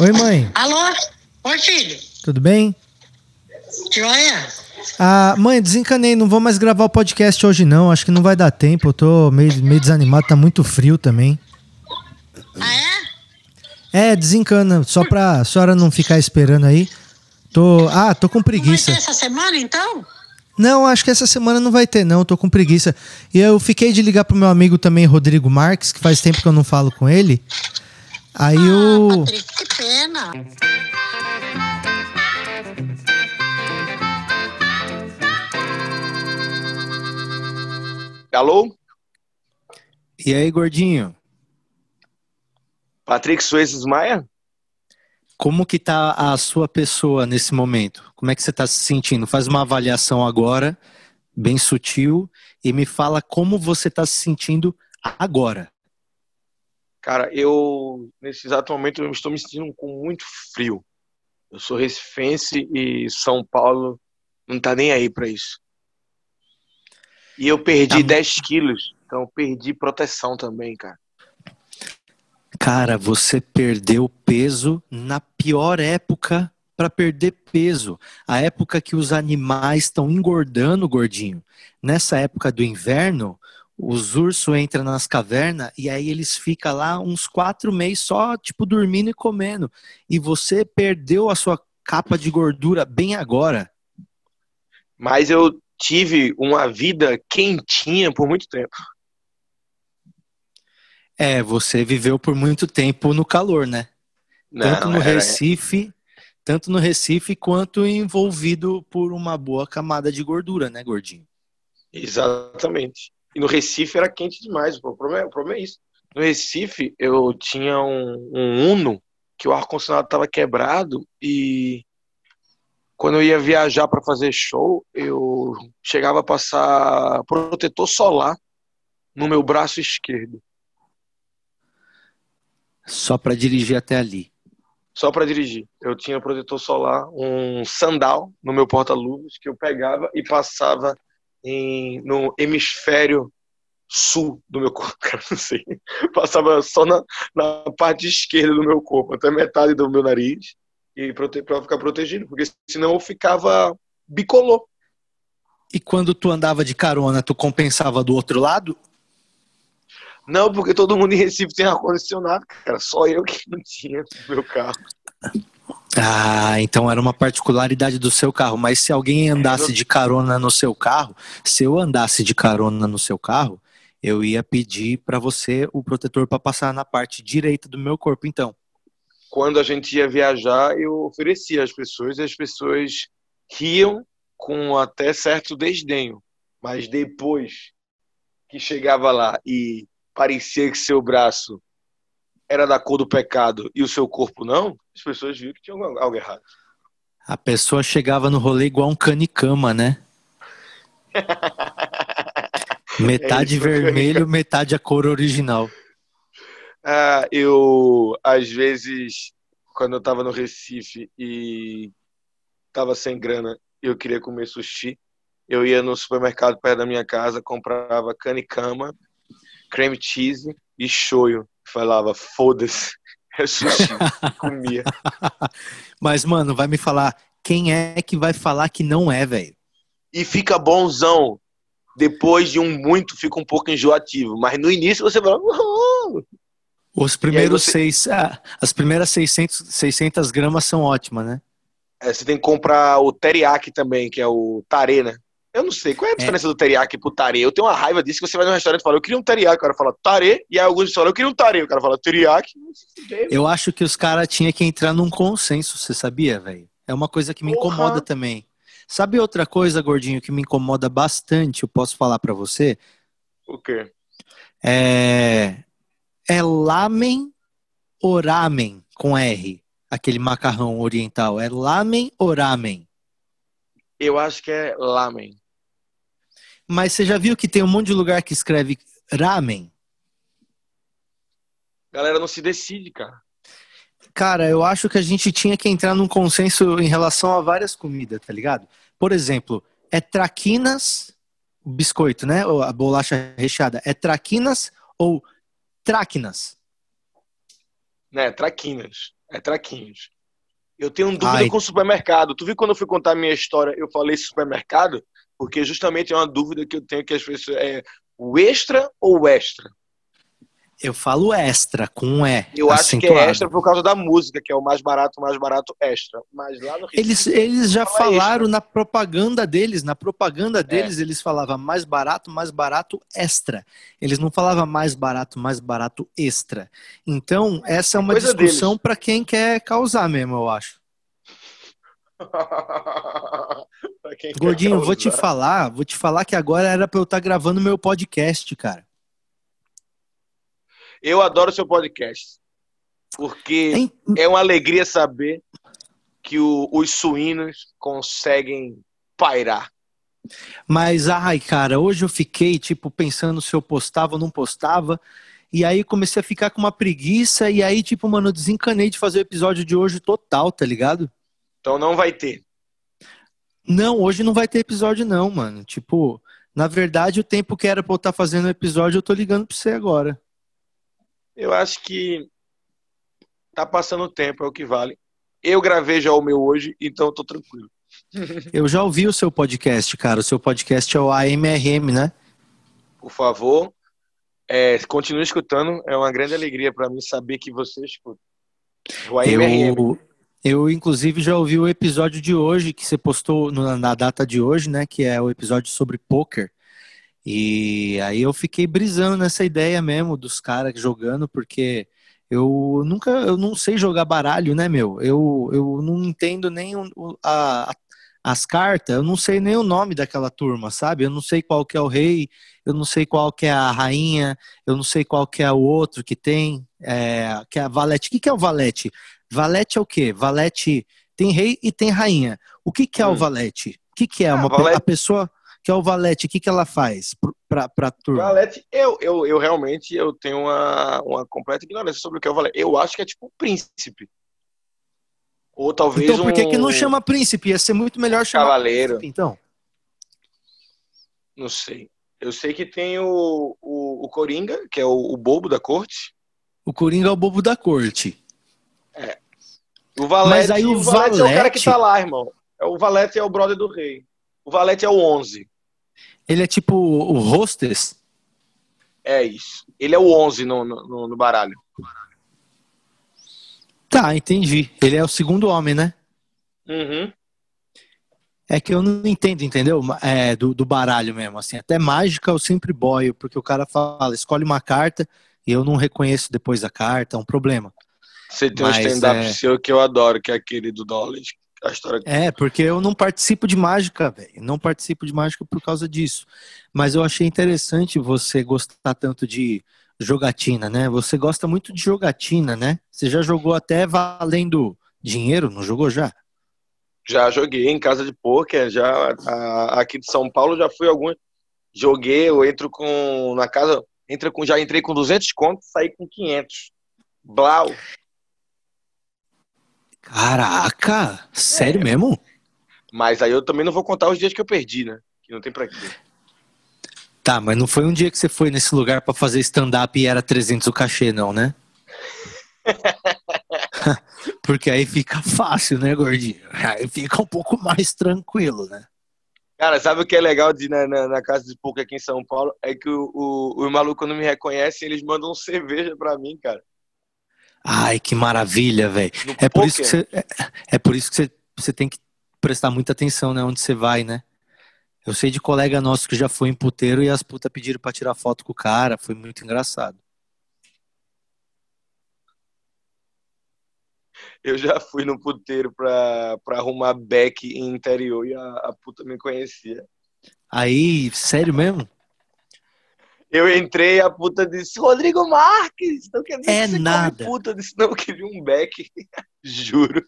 Oi, mãe. Alô? Oi, filho. Tudo bem? Joia? Ah, mãe, desencanei, não vou mais gravar o podcast hoje não, acho que não vai dar tempo, eu tô meio, meio desanimado, tá muito frio também. Ah, é? É, desencana, só pra senhora não ficar esperando aí. Tô, ah, tô com Não vai preguiça. ter essa semana, então? Não, acho que essa semana não vai ter não, tô com preguiça. E eu fiquei de ligar pro meu amigo também, Rodrigo Marques, que faz tempo que eu não falo com ele. Aí Ah, o... Patrick, que pena. Alô? E aí, gordinho? Patrick Suezes Maia? Como que tá a sua pessoa nesse momento? Como é que você tá se sentindo? Faz uma avaliação agora, bem sutil, e me fala como você tá se sentindo agora. Cara, eu, nesse exato momento, eu estou me sentindo com muito frio. Eu sou recifense e São Paulo não tá nem aí pra isso. E eu perdi Tá- 10 quilos, então perdi proteção também, cara. Cara, você perdeu peso na pior época para perder peso. A época que os animais estão engordando, gordinho. Nessa época do inverno, os ursos entram nas cavernas e aí eles ficam lá uns quatro meses só, tipo, dormindo e comendo. E você perdeu a sua capa de gordura bem agora. Mas eu tive uma vida quentinha por muito tempo. É, você viveu por muito tempo no calor, né? Tanto Não, no era- Recife, tanto no Recife quanto envolvido por uma boa camada de gordura, né, gordinho? Exatamente. E no Recife era quente demais. O problema, o problema é isso. No Recife, eu tinha um, um Uno que o ar-condicionado estava quebrado e quando eu ia viajar para fazer show, eu chegava a passar protetor solar no meu braço esquerdo, Só para dirigir até ali. só para dirigir. Eu tinha protetor solar, um sandal no meu porta-luvas que eu pegava e passava em, no hemisfério sul do meu corpo, cara, não sei. Passava só na, na parte esquerda do meu corpo, até metade do meu nariz, e pra ficar protegido, porque senão eu ficava bicolor. E quando tu andava de carona, tu compensava do outro lado? Não, porque todo mundo em Recife tem ar-condicionado, cara, só eu que não tinha no meu carro. Ah, então era uma particularidade do seu carro. Mas se alguém andasse de carona no seu carro, se eu andasse de carona no seu carro, eu ia pedir para você o protetor para passar na parte direita do meu corpo, então. Quando a gente ia viajar, eu oferecia às pessoas e as pessoas riam com até certo desdenho. Mas depois que chegava lá e parecia que seu braço era da cor do pecado e o seu corpo não, as pessoas viram que tinha algo errado. A pessoa chegava no rolê igual um canicama, né? Metade É isso, vermelho, metade a cor original. Ah, eu, às vezes, quando eu tava no Recife e tava sem grana e eu queria comer sushi, eu ia no supermercado perto da minha casa, comprava canicama, creme cheese e shoyu. Falava, foda-se, é sushi. Comia. Mas, mano, vai me falar, quem é que vai falar que não é, velho? E fica bonzão. Depois de um muito, fica um pouco enjoativo. Mas no início você fala, "Uhul". Os primeiros você- seis, ah, as primeiras 600, 600 gramas são ótimas, né? É, você tem que comprar o teriyaki também, que é o tare, né? Eu não sei. Qual é a diferença do teriyaki pro tare? Eu tenho uma raiva disso que você vai no restaurante e fala, eu queria um teriyaki. O cara fala tare, e aí alguns falam, eu queria um tare. O cara fala teriyaki. Não sei. Eu acho que os caras tinham que entrar num consenso, você sabia, velho? É uma coisa que me Porra. incomoda também. Sabe outra coisa, gordinho, que me incomoda bastante, eu posso falar pra você? O quê? É, é lamen ou ramen com R, aquele macarrão oriental. É lamen ou ramen? Eu acho que é lamen. Mas você já viu que tem um monte de lugar que escreve ramen? Galera não se decide, cara. Cara, eu acho que a gente tinha que entrar num consenso em relação a várias comidas, tá ligado? Por exemplo, é traquinas, o biscoito, né? Ou a bolacha recheada. É traquinas ou traquinas? Né, Traquinas. É Traquinas. Eu tenho dúvida Ai. com o supermercado. Tu viu quando eu fui contar a minha história, eu falei supermercado? Porque justamente é uma dúvida que eu tenho que as pessoas. É o extra ou o extra? Eu falo extra, com um E. Eu acho que é extra por causa da música, que é o mais barato, mais barato extra. Mas lá no Recife, Eles, eles já Fala falaram na propaganda deles, na propaganda deles, É. eles falavam mais barato, mais barato extra. Eles não falavam mais barato, mais barato extra. Então, essa é uma Coisa discussão para quem quer causar mesmo, eu acho. Gordinho, vou te falar, vou te falar que agora era para eu estar gravando meu podcast, cara. Eu adoro seu podcast. Porque Hein? é uma alegria saber que o- os suínos conseguem pairar. Mas, ai, cara, hoje eu fiquei, tipo, pensando se eu postava ou não postava. E aí comecei a ficar com uma preguiça. E aí, tipo, mano, eu desencanei de fazer o episódio de hoje total, tá ligado? Então não vai ter. Não, hoje não vai ter episódio, não, mano. Tipo, na verdade, o tempo que era pra eu estar fazendo o episódio, eu tô ligando pra você agora. Eu acho que tá passando o tempo, é o que vale. Eu gravei já o meu hoje, então eu tô tranquilo. Eu já ouvi o seu podcast, cara. O seu podcast é o AMRM, né? Por favor, é, continue escutando. É uma grande alegria pra mim saber que você escuta. O AMRM. Eu, eu, inclusive, já ouvi o episódio de hoje, que você postou na data de hoje, né? Que é o episódio sobre poker. E aí eu fiquei brisando nessa ideia mesmo dos caras jogando, porque eu nunca, eu não sei jogar baralho, né, meu? Eu, eu não entendo nem o- a- as cartas, eu não sei nem o nome daquela turma, sabe? Eu não sei qual que é o rei, eu não sei qual que é a rainha, eu não sei qual que é o outro que tem, é, que é a valete. O que, que é o valete? Valete é o quê? Valete tem rei e tem rainha. O que, que é o Hum. valete? O que, que é Ah, uma, valete- a pessoa que é o valete? O que, que ela faz pra, pra turma? Valete, eu, eu, eu realmente eu tenho uma, uma completa ignorância sobre o que é o Valete. Eu acho que é tipo um príncipe. Ou talvez Então por que, que não chama príncipe? Ia ser muito melhor chamar cavaleiro. príncipe, então. Não sei. Eu sei que tem o, o, o Coringa, que é o, o bobo da corte. O Coringa é o bobo da corte. O Valete, Mas aí o Valete é o cara Valete- que tá lá, irmão. É, o Valete é o brother do rei. O Valete é o 11. Ele é tipo o hostess. É isso. Ele é o 11 no, no, no baralho. Tá, entendi. Ele é o segundo homem, né? Uhum. É que eu não entendo, entendeu? É, do, do baralho mesmo, assim. Até mágica eu sempre boio, porque o cara fala, escolhe uma carta e eu não reconheço depois a carta, é um problema. Você tem Mas, um stand-up é- seu que eu adoro, que é aquele do Knowledge. A história É, porque eu não participo de mágica, velho. Não participo de mágica por causa disso. Mas eu achei interessante você gostar tanto de jogatina, né? Você gosta muito de jogatina, né? Você já jogou até valendo dinheiro, não jogou já? Já joguei em casa de poker, já a- aqui de São Paulo já fui alguns. Joguei, eu entro com na casa, entra com já entrei com 200 contos, saí com 500. Blau. Caraca! Sério mesmo? Mas aí eu também não vou contar os dias que eu perdi, né? Que não tem pra quê. Tá, mas não foi um dia que você foi nesse lugar pra fazer stand-up e era 300 o cachê, não, né? Porque aí fica fácil, né, gordinho? Aí fica um pouco mais tranquilo, né? Cara, sabe o que é legal de na, na, na casa de poker aqui em São Paulo? É que o, o, os malucos quando me reconhecem, eles mandam cerveja pra mim, cara. Ai, que maravilha, velho. É por isso que você, é, é por isso que você, você tem que prestar muita atenção, né, onde você vai, né? Eu sei de colega nosso que já foi em puteiro e as putas pediram pra tirar foto com o cara, foi muito engraçado. Eu já fui no puteiro pra, pra arrumar back em interior e a, a puta me conhecia. Aí, sério mesmo? Eu entrei, a puta disse, Rodrigo Marques, não quer dizer É que você nada. come puta. Eu disse, não, eu queria um back, juro.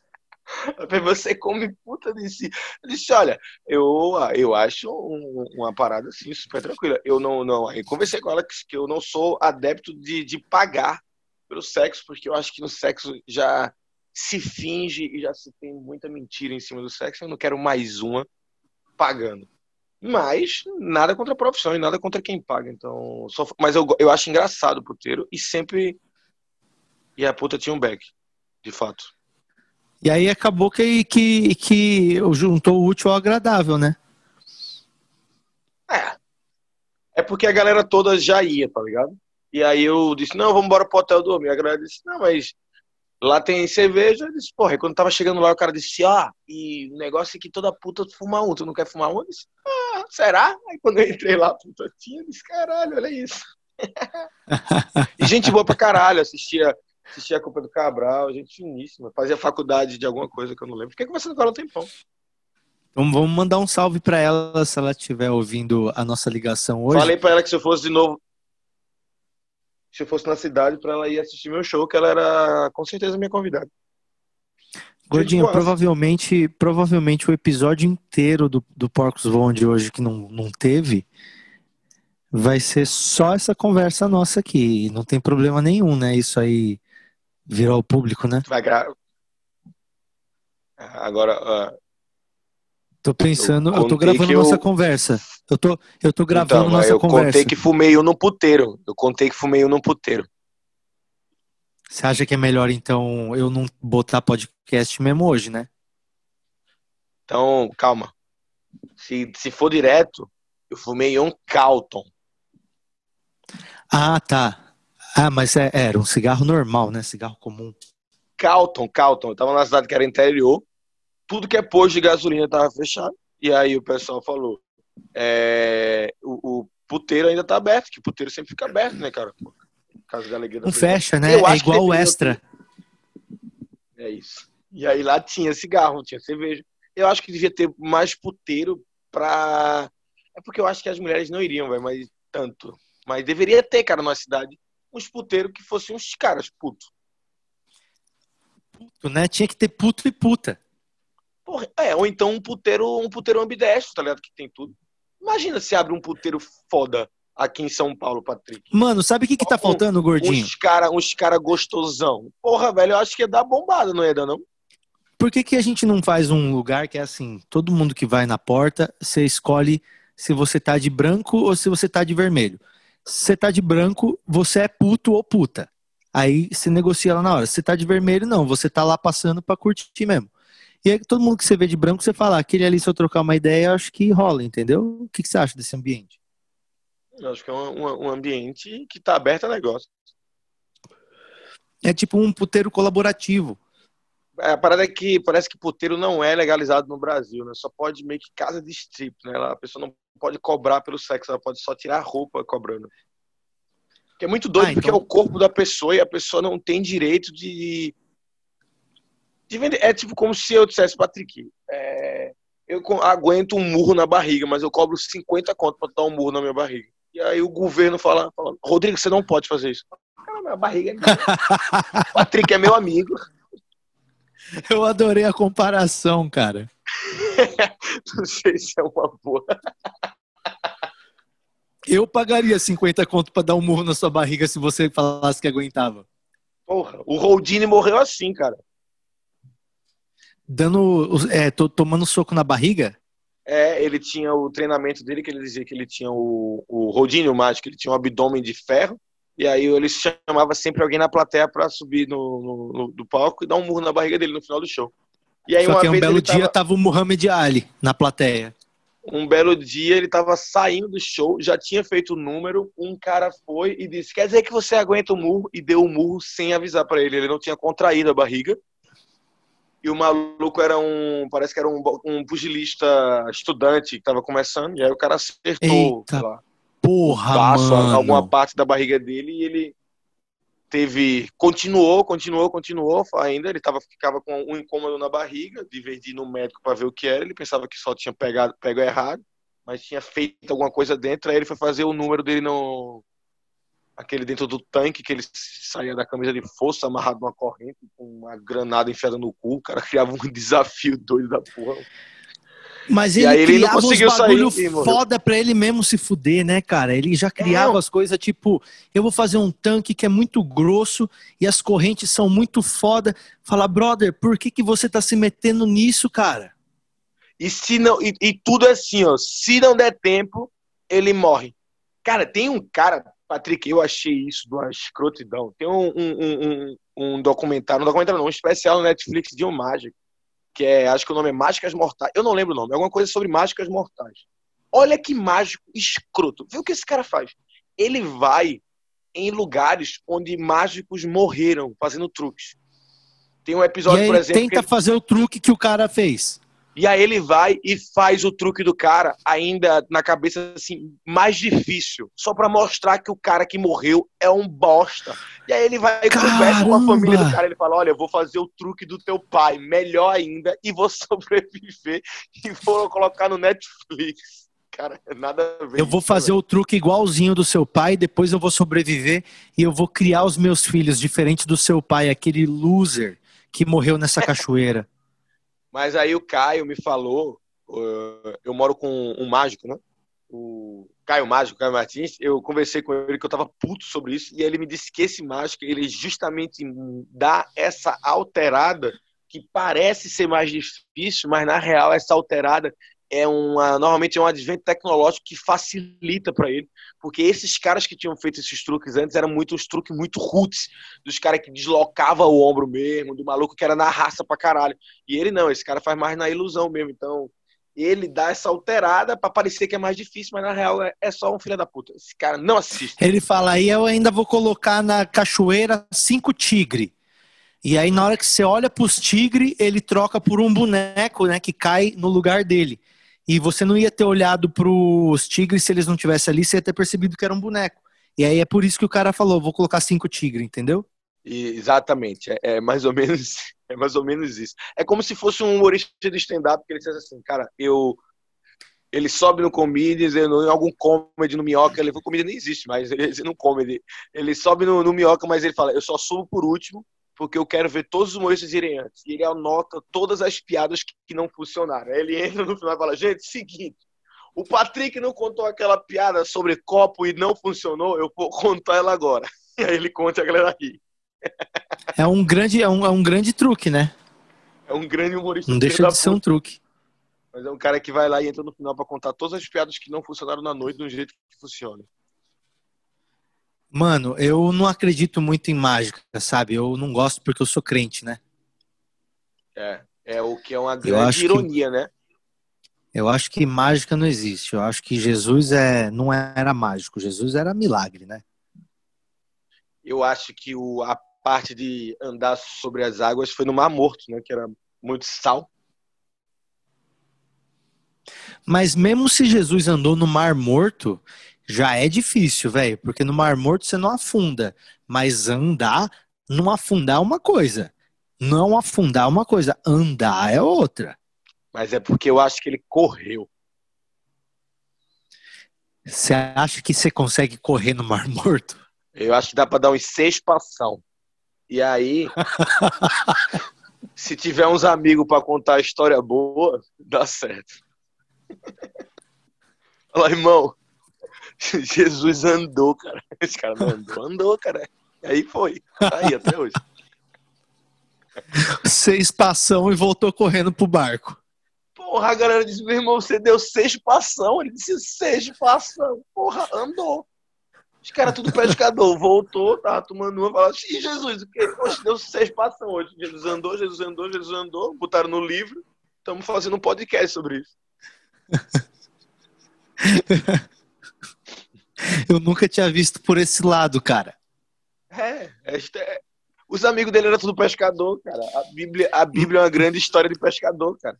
Você come puta? Disse, eu disse olha, eu, eu acho um- uma parada assim, super tranquila. Eu não, não, aí conversei com ela que, que eu não sou adepto de, de pagar pelo sexo, porque eu acho que no sexo já se finge e já se tem muita mentira em cima do sexo. Eu não quero mais uma pagando. Mas nada contra a profissão e nada contra quem paga. Então, só- mas eu, eu acho engraçado o puteiro e sempre e a puta tinha um back, de fato. E aí acabou que, que, que juntou o útil ao agradável, né? É. É porque a galera toda já ia, tá ligado? E aí eu disse, não, vamos embora pro hotel dormir. A galera disse, não, mas lá tem cerveja. Eu disse, porra, e quando tava chegando lá, o cara disse, ah, e o negócio é que toda puta fuma um, tu não quer fumar um? Eu disse, ah, será? Aí quando eu entrei lá, puta tinha, eu disse, caralho, olha isso. e gente boa pra caralho, assistia, assistia a Copa do Cabral, gente finíssima, fazia faculdade de alguma coisa que eu não lembro. Fiquei conversando com ela um tempão. Então vamos mandar um salve para ela se ela estiver ouvindo a nossa ligação hoje. Falei para ela que se eu fosse de novo, se eu fosse na cidade para ela ir assistir meu show, que ela era com certeza minha convidada. Gordinho, provavelmente, provavelmente o episódio inteiro do, do Porcos Voam de hoje que não, não teve vai ser só essa conversa nossa aqui. Não tem problema nenhum, né? Isso aí virar o público, né? Vai gravar. Agora, uh, Tô pensando, eu, eu tô gravando nossa conversa. Eu tô, eu tô gravando então, nossa eu conversa. Eu contei que fumei um no puteiro. Eu contei que fumei um no puteiro. Você acha que é melhor, então, eu não botar podcast mesmo hoje, né? Então, calma. Se, se for direto, eu fumei um Calton. Ah, tá. Ah, mas é, era um cigarro normal, né? Cigarro comum. Calton, Calton. Eu tava numa cidade que era interior tudo que é posto de gasolina estava fechado. E aí o pessoal falou: é, o, o, puteiro ainda está aberto, que o puteiro sempre fica aberto, né, cara? Caso da alegria da Não fecha, né? Eu é igual o extra. É isso. E aí lá tinha cigarro, tinha cerveja. Eu acho que devia ter mais puteiro pra. É porque eu acho que as mulheres não iriam, velho, mas tanto. Mas deveria ter, cara, na cidade, uns puteiros que fossem uns caras puto. Puto, né? Tinha que ter puto e puta. Porra, é, ou então um puteiro, um puteiro ambidestro, tá ligado? Que tem tudo. Imagina se abre um puteiro foda aqui em São Paulo, Patrick. Mano, sabe o que, que tá faltando, gordinho? Uns cara, uns cara gostosão. Porra, velho, eu acho que ia dar bombada, não ia dar, não? Por que, que a gente não faz um lugar que é assim, todo mundo que vai na porta, você escolhe se você tá de branco ou se você tá de vermelho. Se você tá de branco, você é puto ou puta. Aí se negocia lá na hora. Se você tá de vermelho, não, você tá lá passando pra curtir mesmo. E aí, todo mundo que você vê de branco, você fala, ah, aquele ali, se eu trocar uma ideia, acho que rola, entendeu? O que, que você acha desse ambiente? Eu acho que é um, um ambiente que está aberto a negócio. É tipo um puteiro colaborativo. É, a parada é que parece que puteiro não é legalizado no Brasil, né? Só pode meio que casa de strip, né? A pessoa não pode cobrar pelo sexo, ela pode só tirar a roupa cobrando. Que é muito doido, ah, então... porque é o corpo da pessoa e a pessoa não tem direito de é tipo como se eu dissesse, Patrick, é, eu aguento um murro na barriga, mas eu cobro 50 conto pra dar um murro na minha barriga. E aí o governo fala, fala Rodrigo, você não pode fazer isso. Cara, minha barriga é minha. Patrick é meu amigo. Eu adorei a comparação, cara. não sei se é uma boa. Eu pagaria 50 conto pra dar um murro na sua barriga se você falasse que aguentava. Porra, o Roldini morreu assim, cara dando. É, tomando soco na barriga? É, ele tinha o treinamento dele, que ele dizia que ele tinha o, o Rodinho Mágico, ele tinha um abdômen de ferro, e aí ele chamava sempre alguém na plateia para subir no, no, no, do palco e dar um murro na barriga dele no final do show. E aí, Só que um belo dia tava... tava o Muhammad Ali na plateia. Um belo dia ele tava saindo do show, já tinha feito o número, um cara foi e disse: Quer dizer que você aguenta o murro? E deu o murro sem avisar para ele. Ele não tinha contraído a barriga e o maluco era um, parece que era um, um pugilista estudante que tava começando, e aí o cara acertou, Eita, lá, porra, passo, mano. alguma parte da barriga dele e ele teve, continuou, continuou, continuou ainda, ele tava, ficava com um incômodo na barriga, de vez de ir no médico para ver o que era, ele pensava que só tinha pegado, pegado errado, mas tinha feito alguma coisa dentro, aí ele foi fazer o número dele no, aquele dentro do tanque que ele saía da camisa de força amarrado numa corrente com uma granada enfiada no cu, o cara criava um desafio doido da porra. Mas ele, ele criava uns bagulho sair, foda pra ele mesmo se fuder, né, cara? Ele já criava é, as coisas tipo, eu vou fazer um tanque que é muito grosso e as correntes são muito foda. Fala, brother, por que, que você tá se metendo nisso, cara? E se não, e, e tudo é assim, ó, se não der tempo, ele morre. Cara, tem um cara, Patrick, eu achei isso de uma escrotidão. Tem um, um, um, um documentário, um documentário não, um especial no Netflix de um mágico, que é, acho que o nome é Mágicas Mortais. Eu não lembro o nome, é alguma coisa sobre mágicas mortais. Olha que mágico escroto. Vê o que esse cara faz. Ele vai em lugares onde mágicos morreram fazendo truques. Tem um episódio, por exemplo. tenta ele... fazer o truque que o cara fez. E aí ele vai e faz o truque do cara, ainda na cabeça assim, mais difícil, só para mostrar que o cara que morreu é um bosta. E aí ele vai e conversa com a família do cara, ele fala: "Olha, eu vou fazer o truque do teu pai, melhor ainda, e vou sobreviver e vou colocar no Netflix". Cara, nada a ver. Eu vou fazer o truque igualzinho do seu pai, depois eu vou sobreviver e eu vou criar os meus filhos diferente do seu pai, aquele loser que morreu nessa cachoeira. Mas aí o Caio me falou, eu moro com um mágico, né? O Caio Mágico, Caio Martins, eu conversei com ele que eu tava puto sobre isso, e ele me disse que esse mágico, ele justamente dá essa alterada que parece ser mais difícil, mas na real essa alterada é uma, normalmente é um advento tecnológico que facilita para ele, porque esses caras que tinham feito esses truques antes eram muito uns truques muito roots, dos caras que deslocava o ombro mesmo, do maluco que era na raça pra caralho. E ele não, esse cara faz mais na ilusão mesmo. Então, ele dá essa alterada para parecer que é mais difícil, mas na real é, é só um filho da puta. Esse cara não assiste. Ele fala, aí eu ainda vou colocar na cachoeira cinco tigre. E aí na hora que você olha pros tigre, ele troca por um boneco, né, que cai no lugar dele. E você não ia ter olhado pros tigres se eles não tivessem ali, você ia ter percebido que era um boneco. E aí é por isso que o cara falou, vou colocar cinco tigres, entendeu? E, exatamente, é, é mais ou menos é mais ou menos isso. É como se fosse um humorista de stand-up que ele dissesse assim, cara, eu ele sobe no comedies, em algum comedy no minhoca, ele comedy nem existe, mas ele, ele não comedy. Ele sobe no, no minhoca, mas ele fala, eu só subo por último, porque eu quero ver todos os humoristas irem antes. E ele anota todas as piadas que, que não funcionaram. Aí ele entra no final e fala, gente, seguinte, o Patrick não contou aquela piada sobre copo e não funcionou, eu vou contar ela agora. E aí ele conta e a galera ri. É um grande, é um, é um grande truque, né? É um grande humorista. Não deixa de ser um truque. Mas é um cara que vai lá e entra no final pra contar todas as piadas que não funcionaram na noite de um jeito que funciona. Mano, eu não acredito muito em mágica, sabe? Eu não gosto porque eu sou crente, né? É, é o que é uma grande que- ironia, né? Eu acho que mágica não existe. Eu acho que Jesus é, não era mágico, Jesus era milagre, né? Eu acho que o, a parte de andar sobre as águas foi no Mar Morto, né? Que era muito sal. Mas mesmo se Jesus andou no Mar Morto, já é difícil, velho, porque no Mar Morto você não afunda, mas andar, não afundar é uma coisa. Não afundar é uma coisa, andar é outra. Mas é porque eu acho que ele correu. Você acha que você consegue correr no Mar Morto? Eu acho que dá pra dar uns seis passão. E aí, se tiver uns amigos pra contar a história boa, dá certo. Fala, irmão, Jesus andou, cara. Esse cara não andou, andou, cara. E aí foi. Tá aí até hoje. Seis passão e voltou correndo pro barco. Porra, a galera disse, meu irmão, você deu seis passão. Ele disse seis passão. Porra, andou. Os caras tudo pescador. Voltou, tava tomando uma, falaram, e Jesus, o quê? Poxa, deu seis passão hoje. Jesus andou, Jesus andou, Jesus andou. Botaram no livro. Estamos fazendo um podcast sobre isso. Eu nunca tinha visto por esse lado, cara. É, esta é- Os amigos dele eram tudo pescador, cara. A Bíblia, a Bíblia é uma grande história de pescador, cara.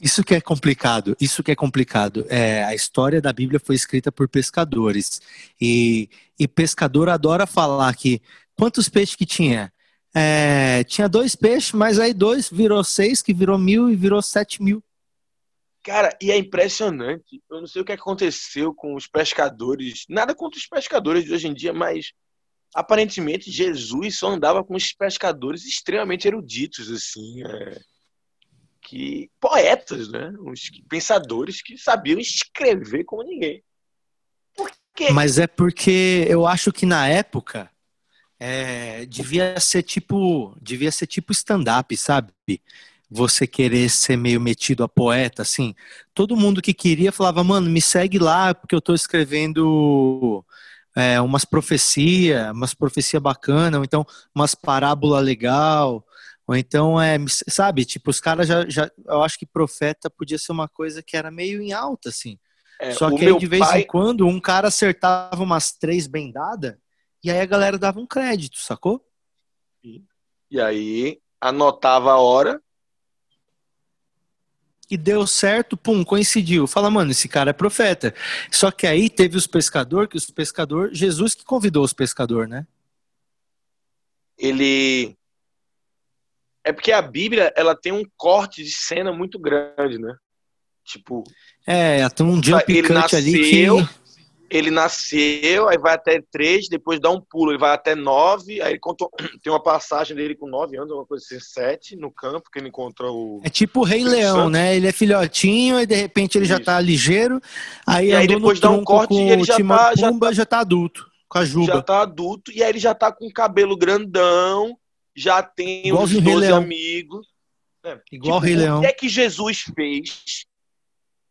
Isso que é complicado, isso que é complicado. É, a história da Bíblia foi escrita por pescadores. E, e pescador adora falar que quantos peixes que tinha? É, tinha dois peixes, mas aí dois virou seis, que virou mil e virou sete mil. Cara, e é impressionante. Eu não sei o que aconteceu com os pescadores. Nada contra os pescadores de hoje em dia, mas aparentemente Jesus só andava com os pescadores extremamente eruditos, assim. é, que poetas, né? Uns pensadores que sabiam escrever como ninguém. Por quê? Mas é porque eu acho que na época é, devia ser tipo, devia ser tipo stand-up, sabe? Você querer ser meio metido a poeta, assim. Todo mundo que queria falava, mano, me segue lá porque eu tô escrevendo é, umas profecia, umas profecia bacana, ou então umas parábola legal, ou então é, sabe, tipo, os caras já, já, eu acho que profeta podia ser uma coisa que era meio em alta, assim. É, Só que aí, de vez pai... em quando um cara acertava umas três bendadas e aí a galera dava um crédito, sacou? E aí anotava a hora e deu certo, pum, coincidiu. Fala, mano, esse cara é profeta. Só que aí teve os pescadores, que os pescadores, Jesus que convidou os pescadores, né? Ele é porque a Bíblia, ela tem um corte de cena muito grande, né? Tipo, é, tem um jump ele cut nasceu, ali que ele nasceu, aí vai até três, depois dá um pulo, ele vai até nove, aí contou, tem uma passagem dele com nove anos, uma coisa assim, sete, no campo, que ele encontra o... É tipo o Rei Leão, né? Ele é filhotinho, e de repente ele Isso. já tá ligeiro, aí, e aí depois dá um corte e ele já tá, já tá... já tá adulto, com a juba. Já tá adulto, e aí ele já tá com cabelo grandão, já tem Igual os 12 amigos. É, Igual tipo, o Rei Leão. O que é que Jesus fez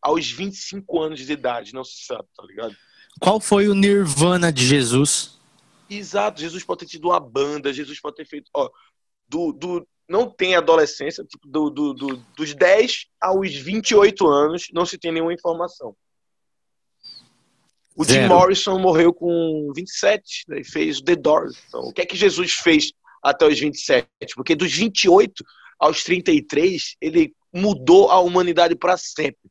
aos 25 anos de idade? Não se sabe, tá ligado? Qual foi o nirvana de Jesus? Exato, Jesus pode ter tido uma banda, Jesus pode ter feito. Ó, do, do, não tem adolescência, tipo, do, do, do, dos 10 aos 28 anos, não se tem nenhuma informação. O Zero. Jim Morrison morreu com 27, né, e fez The Doors. Então, o que é que Jesus fez até os 27? Porque dos 28 aos 33, ele mudou a humanidade para sempre.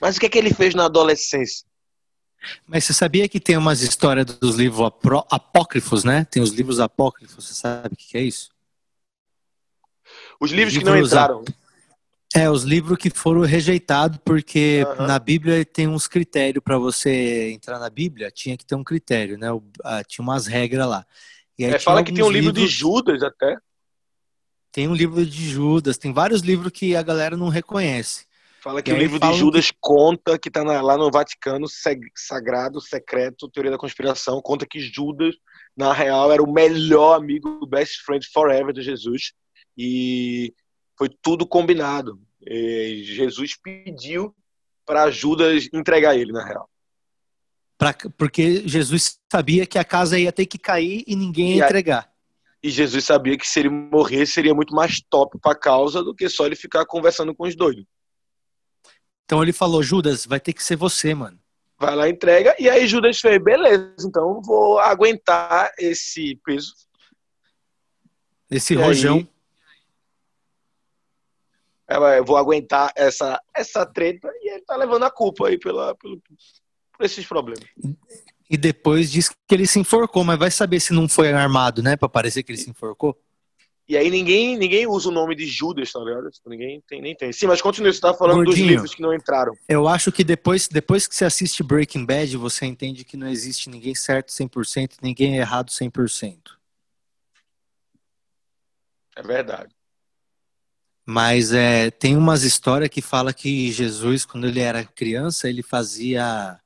Mas o que é que ele fez na adolescência? Mas você sabia que tem umas histórias dos livros apócrifos, né? Tem os livros apócrifos, você sabe o que é isso? Os livros, livros que não entraram. É, os livros que foram rejeitados, porque uhum. na Bíblia tem uns critérios para você entrar na Bíblia, tinha que ter um critério, né? Tinha umas regras lá. é, fala que tem um livro livros... de Judas até. Tem um livro de Judas, tem vários livros que a galera não reconhece. Fala que o livro de Judas que... conta, que está lá no Vaticano, sagrado, secreto, teoria da conspiração, conta que Judas, na real, era o melhor amigo, o best friend forever de Jesus. E foi tudo combinado. E Jesus pediu para Judas entregar ele, na real. Pra, porque Jesus sabia que a casa ia ter que cair e ninguém ia entregar. E Jesus sabia que se ele morrer seria muito mais top para a causa do que só ele ficar conversando com os doidos. Então ele falou, Judas, vai ter que ser você, mano. Vai lá, entrega. E aí Judas fez, beleza, então vou aguentar esse peso. Esse e rojão. Aí, eu vou aguentar essa, essa treta e ele tá levando a culpa aí pela, pelo, por esses problemas. E depois diz que ele se enforcou, mas vai saber se não foi armado, né? Pra parecer que ele se enforcou. E aí ninguém, ninguém usa o nome de Judas, tá ligado? Tipo, ninguém tem, nem tem. Sim, mas continua, você tá falando Gordinho, dos livros que não entraram. Eu acho que depois, depois que você assiste Breaking Bad, você entende que não existe ninguém certo 100%, ninguém errado 100%. É verdade. Mas é, tem umas histórias que fala que Jesus, quando ele era criança, ele fazia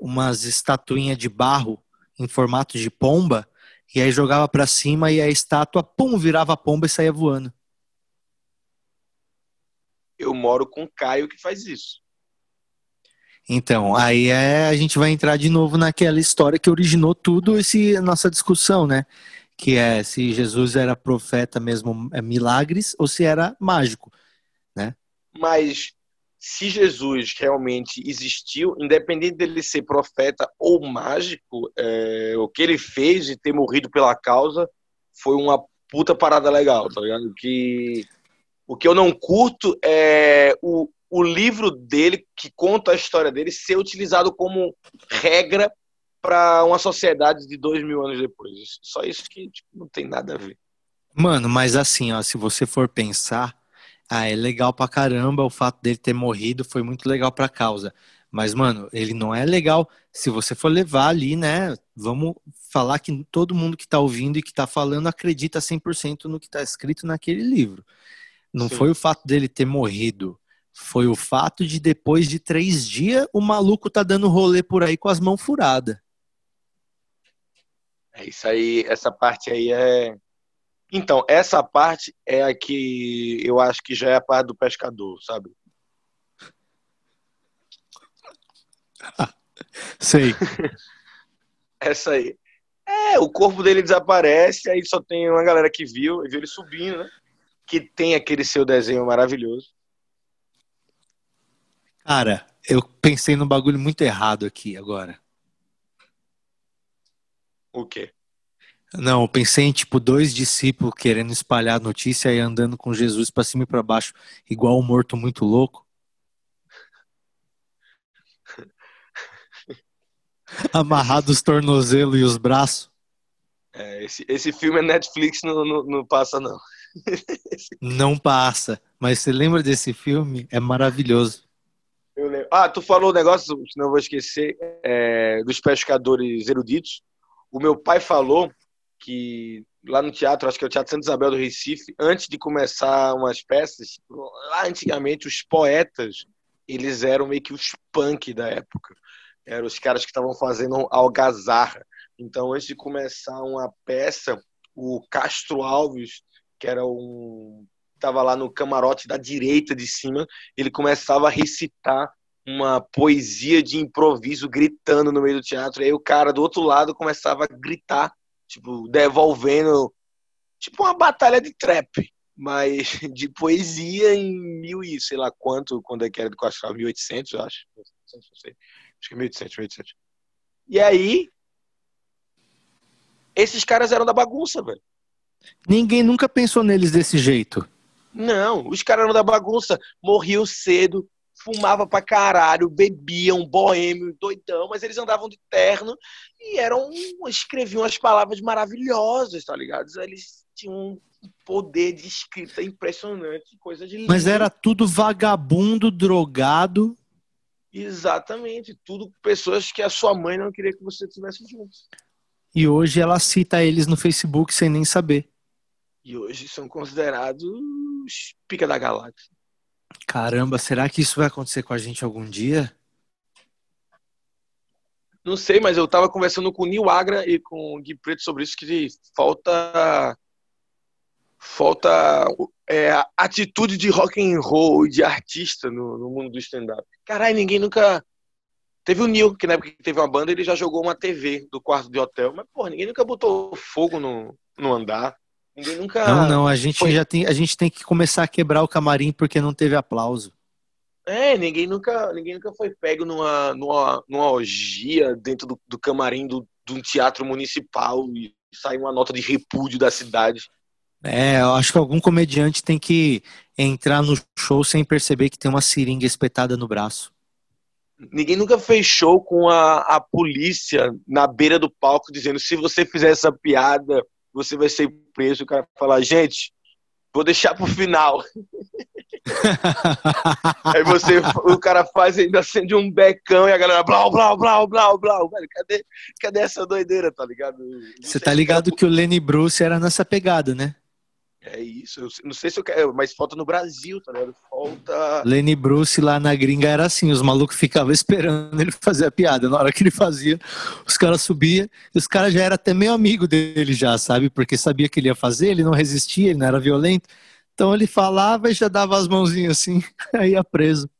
umas estatuinhas de barro em formato de pomba e aí jogava para cima e a estátua, pum, virava a pomba e saía voando. Eu moro com o Caio que faz isso. Então, aí é, a gente vai entrar de novo naquela história que originou tudo esse nossa discussão, né? Que é se Jesus era profeta mesmo, é, milagres, ou se era mágico, né? Mas se Jesus realmente existiu, independente dele ser profeta ou mágico, é, o que ele fez de ter morrido pela causa foi uma puta parada legal, tá ligado? Que, o que eu não curto é o, o livro dele, que conta a história dele, ser utilizado como regra para uma sociedade de dois mil anos depois. Só isso que tipo, não tem nada a ver. Mano, mas assim, ó, se você for pensar, ah, é legal pra caramba o fato dele ter morrido, foi muito legal pra causa. Mas, mano, ele não é legal se você for levar ali, né? Vamos falar que todo mundo que tá ouvindo e que tá falando acredita 100% no que tá escrito naquele livro. Não Sim. foi o fato dele ter morrido. Foi o fato de depois de três dias o maluco tá dando rolê por aí com as mãos furadas. É isso aí, essa parte aí é, então, essa parte é a que eu acho que já é a parte do pescador, sabe? Sei. Essa aí. É, o corpo dele desaparece, aí só tem uma galera que viu, e viu ele subindo, né? Que tem aquele seu desenho maravilhoso. Cara, eu pensei num bagulho muito errado aqui agora. O quê? Não, eu pensei em tipo dois discípulos querendo espalhar a notícia e andando com Jesus pra cima e pra baixo, igual um morto muito louco. Amarrado os tornozelos e os braços. É, esse, esse filme é Netflix, não, não, não passa, não. Não passa. Mas você lembra desse filme? É maravilhoso. Eu lembro. Ah, tu falou o negócio, senão eu vou esquecer, é, dos pescadores eruditos. O meu pai falou que lá no teatro, acho que é o Teatro Santa Isabel do Recife, antes de começar umas peças, lá antigamente os poetas, eles eram meio que os punk da época. Eram os caras que estavam fazendo algazarra. Então, antes de começar uma peça, o Castro Alves, que era um estava lá no camarote da direita de cima, ele começava a recitar uma poesia de improviso gritando no meio do teatro. E aí o cara do outro lado começava a gritar, tipo, devolvendo tipo uma batalha de trap, mas de poesia em mil e sei lá quanto, quando é que era do Castro Alves, 1800, eu acho. Acho que é 1800, 1800. E aí esses caras eram da bagunça, velho. Ninguém nunca pensou neles desse jeito. Não, os caras eram da bagunça, morriam cedo, fumava pra caralho, bebiam, boêmio, doidão, mas eles andavam de terno e eram, escreviam as palavras maravilhosas, tá ligado? Eles tinham um poder de escrita impressionante, coisa de lindo. Mas era tudo vagabundo, drogado. Exatamente, tudo pessoas que a sua mãe não queria que você tivesse junto. E hoje ela cita eles no Facebook sem nem saber. E hoje são considerados pica da galáxia. Caramba, será que isso vai acontecer com a gente algum dia? Não sei, mas eu tava conversando com o Nil Agra e com o Gui Preto sobre isso, que falta falta é, atitude de rock and roll, de artista no, no mundo do stand-up. Caralho, ninguém nunca Teve o Neil, que na época que teve uma banda, ele já jogou uma TV do quarto de hotel. Mas, porra, ninguém nunca botou fogo no, no andar. Ninguém nunca. Não, não, a gente foi... já tem. A gente tem que começar a quebrar o camarim porque não teve aplauso. É, ninguém nunca, ninguém nunca foi pego numa, numa, numa orgia dentro do, do camarim do, de um teatro municipal e sair uma nota de repúdio da cidade. É, eu acho que algum comediante tem que entrar no show sem perceber que tem uma seringa espetada no braço. Ninguém nunca fez show com a, a polícia na beira do palco dizendo se você fizer essa piada, você vai ser preso. O cara fala, gente, vou deixar pro final. Aí você, o cara faz ainda acende um becão e a galera blá, blá, blá, blá, blá. Velho, cadê, cadê essa doideira, tá ligado? Você tá ligado que o Lenny Bruce era nessa pegada, né? É isso. Eu não sei se eu quero, mas falta no Brasil, tá ligado? Falta. Lenny Bruce lá na gringa era assim: os malucos ficavam esperando ele fazer a piada. Na hora que ele fazia, os caras subiam e os caras já eram até meio amigo dele, já, sabe? Porque sabia que ele ia fazer, ele não resistia, ele não era violento. Então ele falava e já dava as mãozinhas assim, aí ia preso.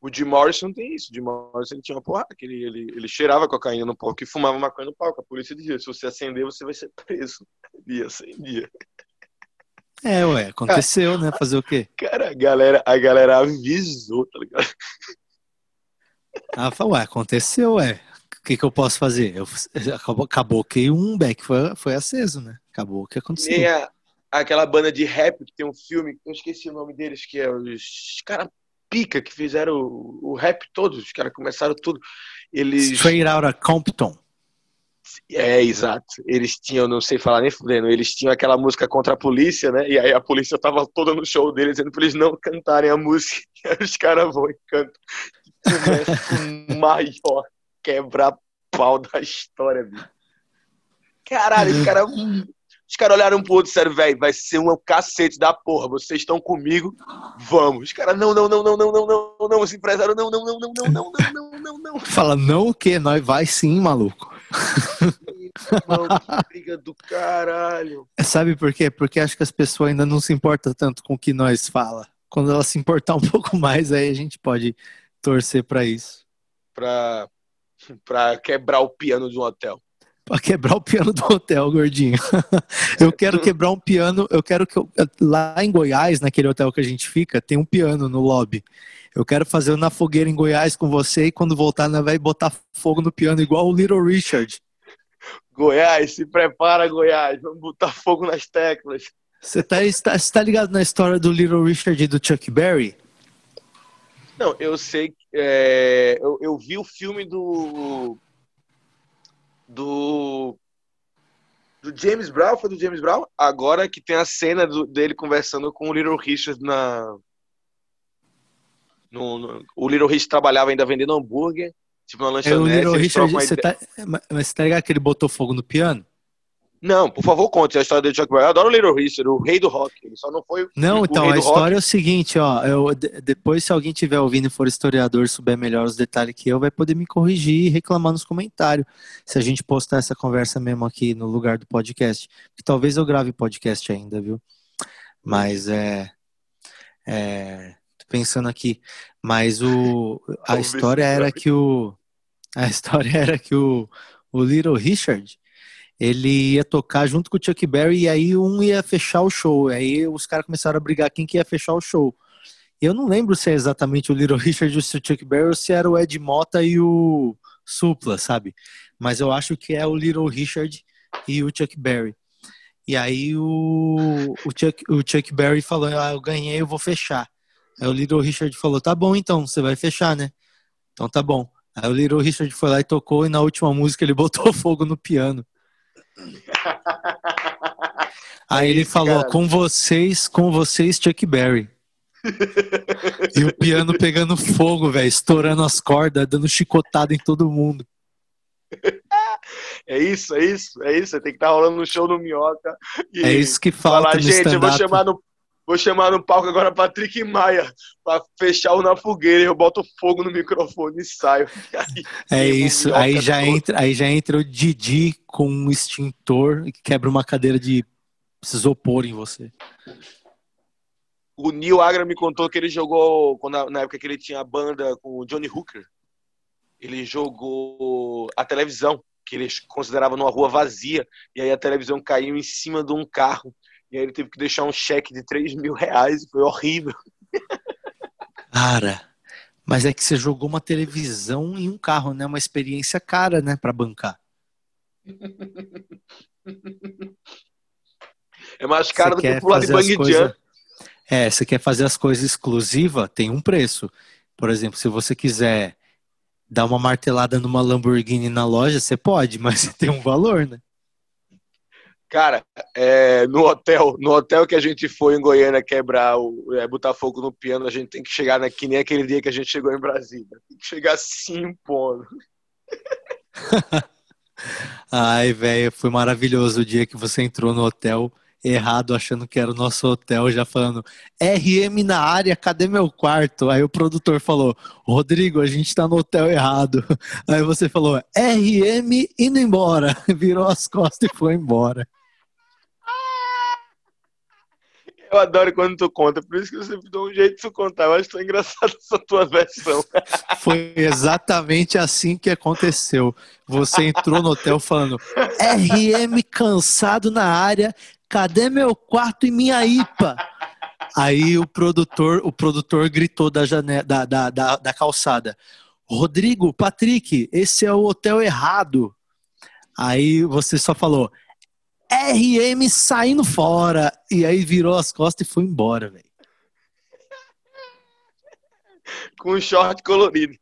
O Jim Morrison tem isso. O Jim Morrison ele tinha uma porrada, que ele, ele, ele cheirava cocaína no palco e fumava maconha no palco. A polícia dizia: se você acender, você vai ser preso. Dia sem dia. É, ué, aconteceu, né? Fazer o quê? Cara, a galera, a galera avisou, tá ligado? Ah, ué, aconteceu, ué. O que, que eu posso fazer? Eu, acabou, acabou que um beck foi, foi aceso, né? Acabou o que aconteceu. Nem a, aquela banda de rap que tem um filme, eu esqueci o nome deles, que é os caras pica que fizeram o, o rap todos, os caras começaram tudo. Eles... Straight Outta Compton. É, exato. Eles tinham, não sei falar nem fudendo, eles tinham aquela música contra a polícia, né? E aí a polícia tava toda no show deles, dizendo pra eles não cantarem a música. E aí os caras vão e cantam. O maior quebra-pau da história, bicho. Caralho, os caras. Os caras olharam um pro outro e disseram, velho, vai ser um cacete da porra. Vocês estão comigo? Vamos. Os caras, não, não, não, não, não, não, não, não. Os empresários, não, não, não, não, não, não, não, não, não, não. Fala, não o quê? Nós vai sim, maluco. Irmão, que briga do caralho. Sabe por quê? Porque acho que as pessoas ainda não se importam tanto com o que nós fala. Quando elas se importar um pouco mais, aí a gente pode torcer para isso. Pra pra quebrar o piano de um hotel. Pra quebrar o piano do hotel, gordinho. eu quero quebrar um piano. Eu quero que. Eu, lá em Goiás, naquele hotel que a gente fica, tem um piano no lobby. Eu quero fazer na fogueira em Goiás com você e quando voltar, nós vai botar fogo no piano, igual o Little Richard. Goiás, se prepara, Goiás. Vamos botar fogo nas teclas. Você tá, está, tá ligado na história do Little Richard e do Chuck Berry? Não, eu sei. É, eu, eu vi o filme do. Do. Do James Brown, foi do James Brown? Agora que tem a cena do- dele conversando com o Little Richard na. No, no- o Little Richard trabalhava ainda vendendo hambúrguer, tipo na É o lanchonete. Little uma Você tá, mas você tá ligado que ele botou fogo no piano? Não, por favor, conte a história do Chuck Berry. Eu adoro o Little Richard, o rei do rock. Ele só não foi Não, então, a história rock. é o seguinte, ó. Eu, de- depois, se alguém tiver ouvindo e for historiador, souber melhor os detalhes que eu, vai poder me corrigir e reclamar nos comentários. Se a gente postar essa conversa mesmo aqui no lugar do podcast. Que talvez eu grave podcast ainda, viu? Mas é. é tô pensando aqui. Mas o, a história era que o. A história era que o, o Little Richard ele ia tocar junto com o Chuck Berry e aí um ia fechar o show. Aí os caras começaram a brigar quem que ia fechar o show. Eu não lembro se é exatamente o Little Richard ou se o Chuck Berry ou se era o Ed Mota e o Supla, sabe? Mas eu acho que é o Little Richard e o Chuck Berry. E aí o, o, Chuck, o Chuck Berry falou, ah, eu ganhei, eu vou fechar. Aí o Little Richard falou, tá bom então, você vai fechar, né? Então tá bom. Aí o Little Richard foi lá e tocou e na última música ele botou fogo no piano. Aí É ele isso, falou, cara. com vocês, com vocês, Chuck Berry. e o piano pegando fogo, velho, estourando as cordas, dando chicotada em todo mundo. É isso, é isso, é isso. Você tem que estar rolando no show no Minhoca. É isso que falta falar, gente, eu vou chamar no. Vou chamar no palco agora Patrick Maia pra fechar o na fogueira. Eu boto fogo no microfone e saio. E aí, É isso, aí já, entra, aí já entra o Didi com um extintor que quebra uma cadeira de isopor em você. O Neil Agra me contou que ele jogou, na época que ele tinha a banda com o Johnny Hooker, ele jogou a televisão, que eles consideravam numa rua vazia, e aí a televisão caiu em cima de um carro. E aí ele teve que deixar um cheque de 3 mil reais, foi horrível. Cara, mas é que você jogou uma televisão em um carro, né? Uma experiência cara, né, Pra bancar. É mais caro do que pular de coisas- jump. É, você quer fazer as coisas exclusivas, tem um preço. Por exemplo, se você quiser dar uma martelada numa Lamborghini na loja, você pode, mas tem um valor, né? Cara, é, no hotel, no hotel que a gente foi em Goiânia quebrar, o, é, botar fogo no piano, a gente tem que chegar na, que nem aquele dia que a gente chegou em Brasília. Tem que chegar se impondo. Ai, velho, foi maravilhoso o dia que você entrou no hotel errado, achando que era o nosso hotel, já falando RM na área, cadê meu quarto? Aí o produtor falou, Rodrigo, a gente tá no hotel errado. Aí você falou, RM indo embora. Virou as costas e foi embora. Eu adoro quando tu conta, por isso que eu sempre dou um jeito de tu contar. Eu acho tão engraçado essa tua versão. Foi exatamente assim que aconteceu. Você entrou no hotel falando, RM cansado na área, cadê meu quarto e minha IPA? Aí o produtor, o produtor gritou da, janela, da, da, da, da calçada, Rodrigo, Patrick, esse é o hotel errado. Aí você só falou, RM saindo fora. E aí virou as costas e foi embora, velho. Com um short colorido.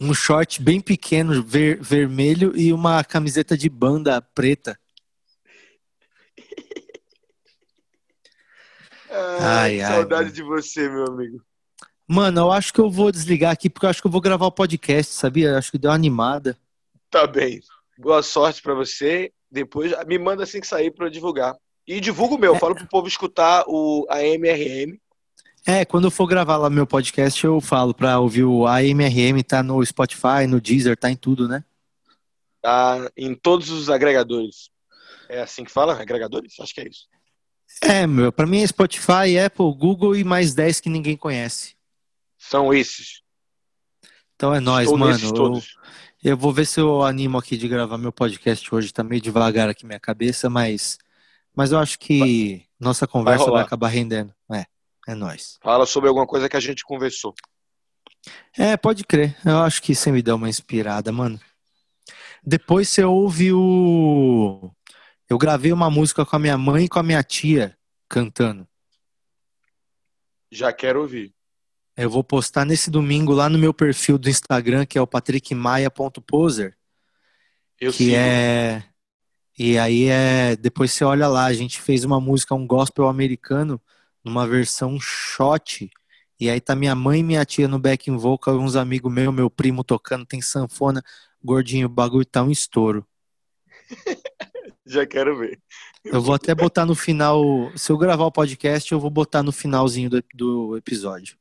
um short bem pequeno, ver- vermelho e uma camiseta de banda preta. Ai, ai, saudade mano. de você, meu amigo. Mano, eu acho que eu vou desligar aqui porque eu acho que eu vou gravar o podcast, sabia? Eu acho que deu uma animada. Tá bem. Boa sorte pra você. Depois me manda assim que sair pra eu divulgar. E divulga o meu, É. fala pro povo escutar o AMRM. É, quando eu for gravar lá meu podcast, eu falo pra ouvir o AMRM, tá no Spotify, no Deezer, tá em tudo, né? Tá em todos os agregadores. É assim que fala? Agregadores? Acho que é isso. É, meu, pra mim é Spotify, Apple, Google e mais 10 que ninguém conhece. São esses. Então é Estou mano. Eu. Eu vou ver se eu animo aqui de gravar meu podcast hoje. Tá meio devagar aqui minha cabeça, mas, mas eu acho que vai, nossa conversa vai, vai, acabar rendendo. É, é nóis. Fala sobre alguma coisa que a gente conversou. É, pode crer. Eu acho que você me deu uma inspirada, mano. Depois você ouve o. Eu gravei uma música com a minha mãe e com a minha tia cantando. Já quero ouvir. Eu vou postar nesse domingo lá no meu perfil do Instagram, que é o patrickmaia.poser. Eu que sigo. é e aí é depois você olha lá, a gente fez uma música um gospel americano numa versão shot. E aí tá minha mãe e minha tia no backing vocal, uns amigos meus, meu primo tocando, tem sanfona, gordinho, o bagulho tá um estouro. Já quero ver. Eu vou até botar no final, se eu gravar o podcast, eu vou botar no finalzinho do, do episódio.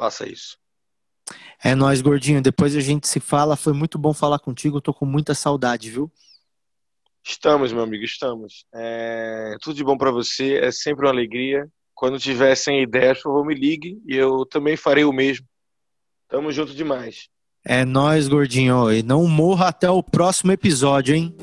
Faça isso. É nós, gordinho. Depois a gente se fala. Foi muito bom falar contigo. Eu tô com muita saudade, viu? Estamos, meu amigo, estamos. É... Tudo de bom para você. É sempre uma alegria. Quando tiver sem ideias, por favor, me ligue e eu também farei o mesmo. Tamo junto demais. É nós, gordinho. E não morra até o próximo episódio, hein?